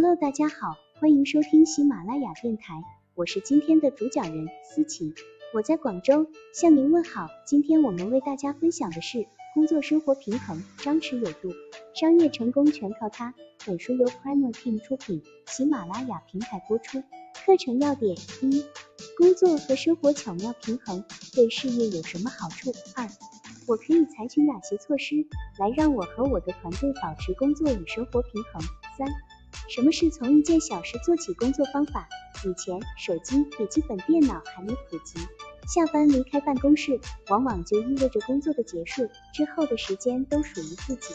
Hello，大家好，欢迎收听喜马拉雅电台，我是今天的主讲人思琪，我在广州向您问好。今天我们为大家分享的是工作生活平衡，张弛有度，商业成功全靠它。本书由 Primer Team 出品，喜马拉雅平台播出。课程要点：一、工作和生活巧妙平衡对事业有什么好处？二、我可以采取哪些措施来让我和我的团队保持工作与生活平衡？三、什么是从一件小事做起工作方法？以前手机、笔记本电脑还没普及，下班离开办公室，往往就意味着工作的结束，之后的时间都属于自己，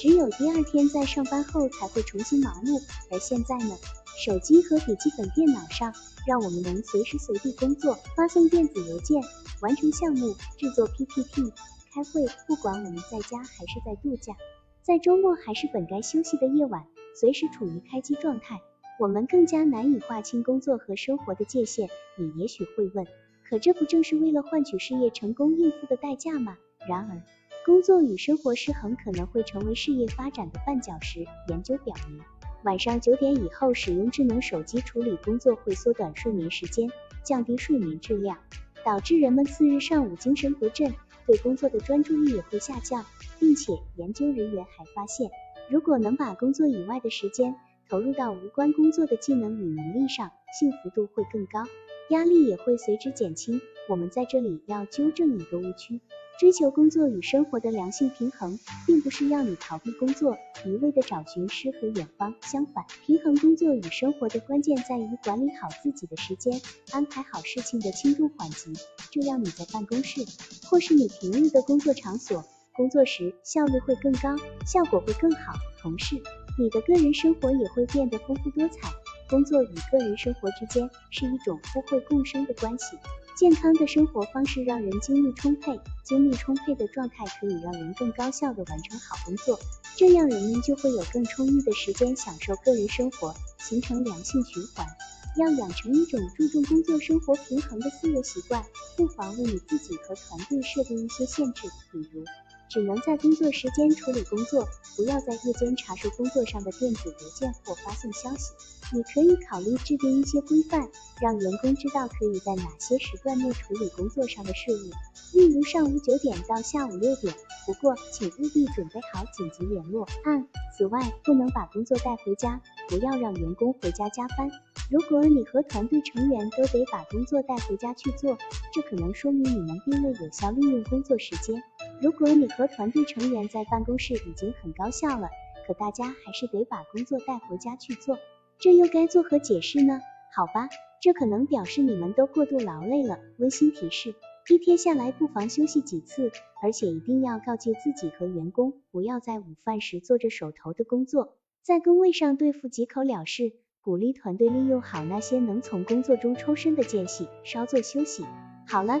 只有第二天在上班后才会重新忙碌。而现在呢？手机和笔记本电脑上，让我们能随时随地工作、发送电子邮件、完成项目、制作 PPT、开会。不管我们在家还是在度假，在周末还是本该休息的夜晚，随时处于开机状态。我们更加难以划清工作和生活的界限。你也许会问，可这不正是为了换取事业成功应付的代价吗？然而，工作与生活失衡可能会成为事业发展的绊脚石。研究表明。晚上九点以后使用智能手机处理工作会缩短睡眠时间，降低睡眠质量，导致人们次日上午精神不振，对工作的专注力也会下降。并且研究人员还发现，如果能把工作以外的时间投入到无关工作的技能与能力上，幸福度会更高，压力也会随之减轻。我们在这里要纠正一个误区。追求工作与生活的良性平衡，并不是要你逃避工作，一味的找寻诗和远方。相反，平衡工作与生活的关键在于管理好自己的时间，安排好事情的轻重缓急，这样你在办公室或是你平日的工作场所工作时效率会更高，效果会更好。同时，你的个人生活也会变得丰富多彩。工作与个人生活之间是一种互惠共生的关系。健康的生活方式让人精力充沛，精力充沛的状态可以让人更高效的完成好工作，这样人们就会有更充裕的时间享受个人生活，形成良性循环。要养成一种注重工作生活平衡的思维习惯，不妨为你自己和团队设定一些限制，比如。只能在工作时间处理工作，不要在夜间查收工作上的电子邮件或发送消息。你可以考虑制定一些规范，让员工知道可以在哪些时段内处理工作上的事务，例如上午九点到下午六点。不过，请务必准备好紧急联络案。此外，不能把工作带回家，不要让员工回家加班。如果你和团队成员都得把工作带回家去做，这可能说明你们并未有效利用工作时间。如果你和团队成员在办公室已经很高效了，可大家还是得把工作带回家去做，这又该作何解释呢？好吧，这可能表示你们都过度劳累了。温馨提示：一天下来不妨休息几次，而且一定要告诫自己和员工，不要在午饭时做着手头的工作，在工位上对付几口了事。鼓励团队利用好那些能从工作中抽身的间隙，稍作休息。好了，